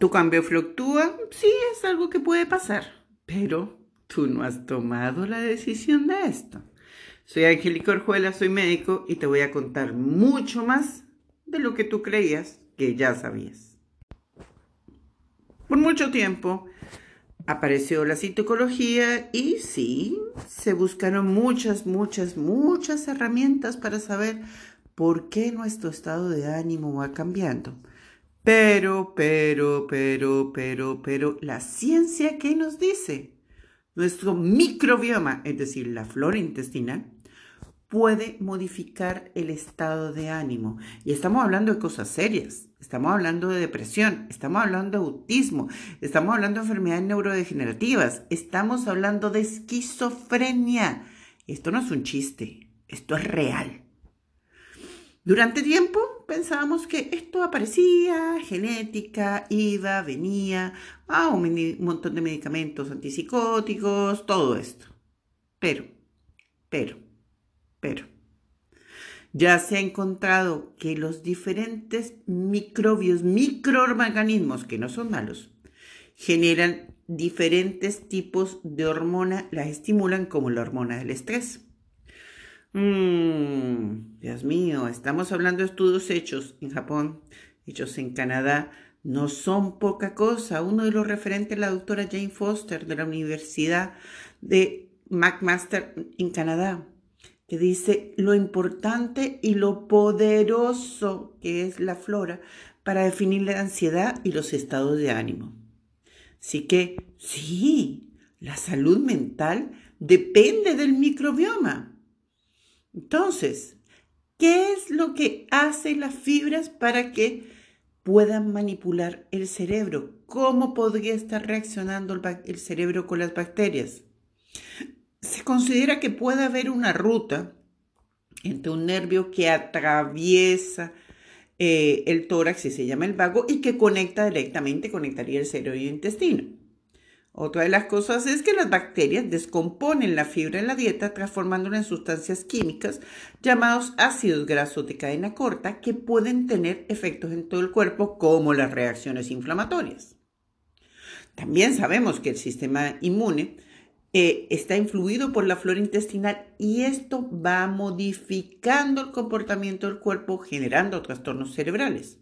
Tu cambio fluctúa, sí, es algo que puede pasar, pero tú no has tomado la decisión de esto. Soy Angélica Orjuela, soy médico y te voy a contar mucho más de lo que tú creías que ya sabías. Por mucho tiempo apareció la psicología y sí, se buscaron muchas, muchas, muchas herramientas para saber por qué nuestro estado de ánimo va cambiando. Pero, pero, pero, pero, pero, la ciencia, ¿qué nos dice? Nuestro microbioma, es decir, la flora intestinal, puede modificar el estado de ánimo. Y estamos hablando de cosas serias. Estamos hablando de depresión, estamos hablando de autismo, estamos hablando de enfermedades neurodegenerativas, estamos hablando de esquizofrenia. Esto no es un chiste, esto es real. Durante tiempo pensábamos que esto aparecía, genética, iba, venía, ah, un montón de medicamentos antipsicóticos, todo esto. Pero, pero, pero, ya se ha encontrado que los diferentes microbios, microorganismos, que no son malos, generan diferentes tipos de hormona, las estimulan como la hormona del estrés. Mmm, Dios mío, estamos hablando de estudios hechos en Japón, hechos en Canadá, no son poca cosa. Uno de los referentes, la doctora Jane Foster de la Universidad de McMaster en Canadá, que dice lo importante y lo poderoso que es la flora para definir la ansiedad y los estados de ánimo. Así que sí, la salud mental depende del microbioma. Entonces, ¿qué es lo que hacen las fibras para que puedan manipular el cerebro? ¿Cómo podría estar reaccionando el, cerebro con las bacterias? Se considera que puede haber una ruta entre un nervio que atraviesa eh, el tórax y se llama el vago y que conecta directamente, conectaría el cerebro y el intestino. Otra de las cosas es que las bacterias descomponen la fibra en la dieta transformándola en sustancias químicas llamados ácidos grasos de cadena corta que pueden tener efectos en todo el cuerpo como las reacciones inflamatorias. También sabemos que el sistema inmune eh, está influido por la flora intestinal y esto va modificando el comportamiento del cuerpo, generando trastornos cerebrales.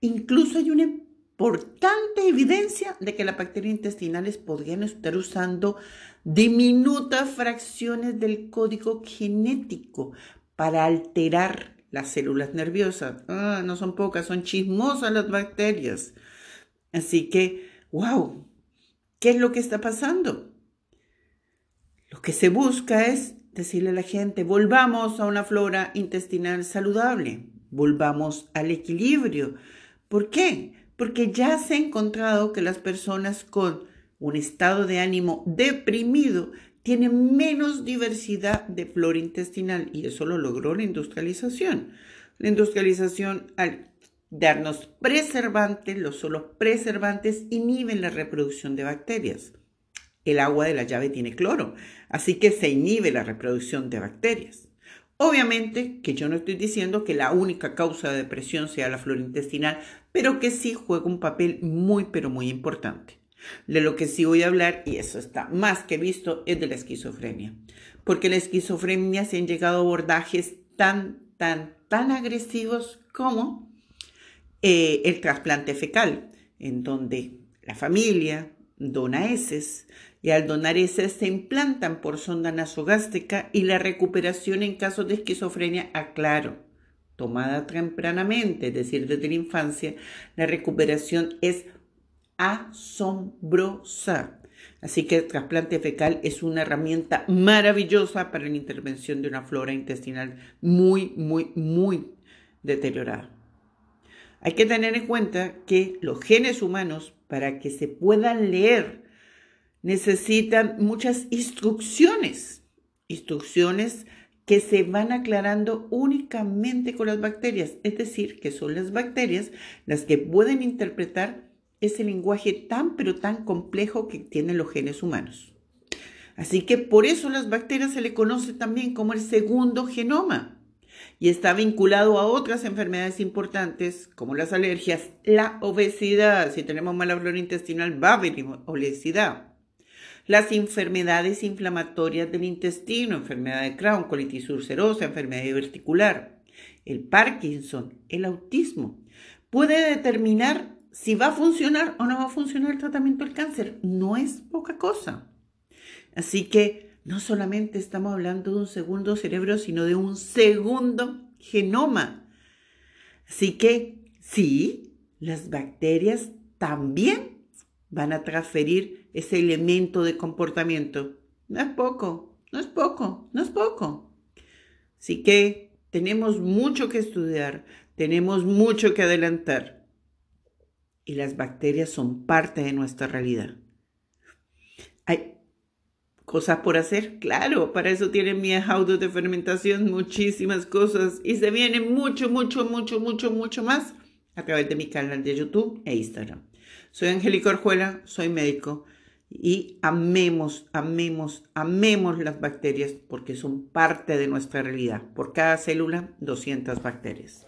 Incluso hay una importante evidencia de que las bacterias intestinales podrían estar usando diminutas fracciones del código genético para alterar las células nerviosas. Ah, no son pocas, son chismosas las bacterias. Así que, wow, ¿qué es lo que está pasando? Lo que se busca es decirle a la gente, volvamos a una flora intestinal saludable, volvamos al equilibrio. ¿Por qué? Porque ya se ha encontrado que las personas con un estado de ánimo deprimido tienen menos diversidad de flora intestinal y eso lo logró la industrialización. La industrialización al darnos preservantes, los solos preservantes inhiben la reproducción de bacterias el agua de la llave tiene cloro, así que se inhibe la reproducción de bacterias. Obviamente que yo no estoy diciendo que la única causa de depresión sea la flora intestinal, pero que sí juega un papel muy, pero muy importante. De lo que sí voy a hablar, y eso está más que visto, es de la esquizofrenia. Porque la esquizofrenia se han llegado a abordajes tan, tan, tan agresivos como eh, el trasplante fecal, en donde la familia dona heces, y al donar esas se implantan por sonda nasogástrica y la recuperación en casos de esquizofrenia, aclaro, tomada tempranamente, es decir, desde la infancia, la recuperación es asombrosa. Así que el trasplante fecal es una herramienta maravillosa para la intervención de una flora intestinal muy, muy, muy deteriorada. Hay que tener en cuenta que los genes humanos, para que se puedan leer necesitan muchas instrucciones, instrucciones que se van aclarando únicamente con las bacterias, es decir, que son las bacterias las que pueden interpretar ese lenguaje tan pero tan complejo que tienen los genes humanos. Así que por eso las bacterias se le conoce también como el segundo genoma. y está vinculado a otras enfermedades importantes como las alergias, la obesidad. Si tenemos mala flora intestinal va a haber obesidad. Las enfermedades inflamatorias del intestino, enfermedad de Crohn, colitis ulcerosa, enfermedad diverticular, el Parkinson, el autismo. Puede determinar si va a funcionar o no va a funcionar el tratamiento del cáncer. No es poca cosa. Así que no solamente estamos hablando de un segundo cerebro, sino de un segundo genoma. Así que sí, las bacterias también van a transferir ese elemento de comportamiento. No es poco, no es poco, no es poco. Así que tenemos mucho que estudiar, tenemos mucho que adelantar. Y las bacterias son parte de nuestra realidad. Hay cosas por hacer, claro, para eso tienen mi audios de fermentación, muchísimas cosas y se viene mucho, mucho, mucho, mucho, mucho más a través de mi canal de YouTube e Instagram. Soy Angélica Orjuela, soy médico y amemos, amemos, amemos las bacterias porque son parte de nuestra realidad. Por cada célula, 200 bacterias.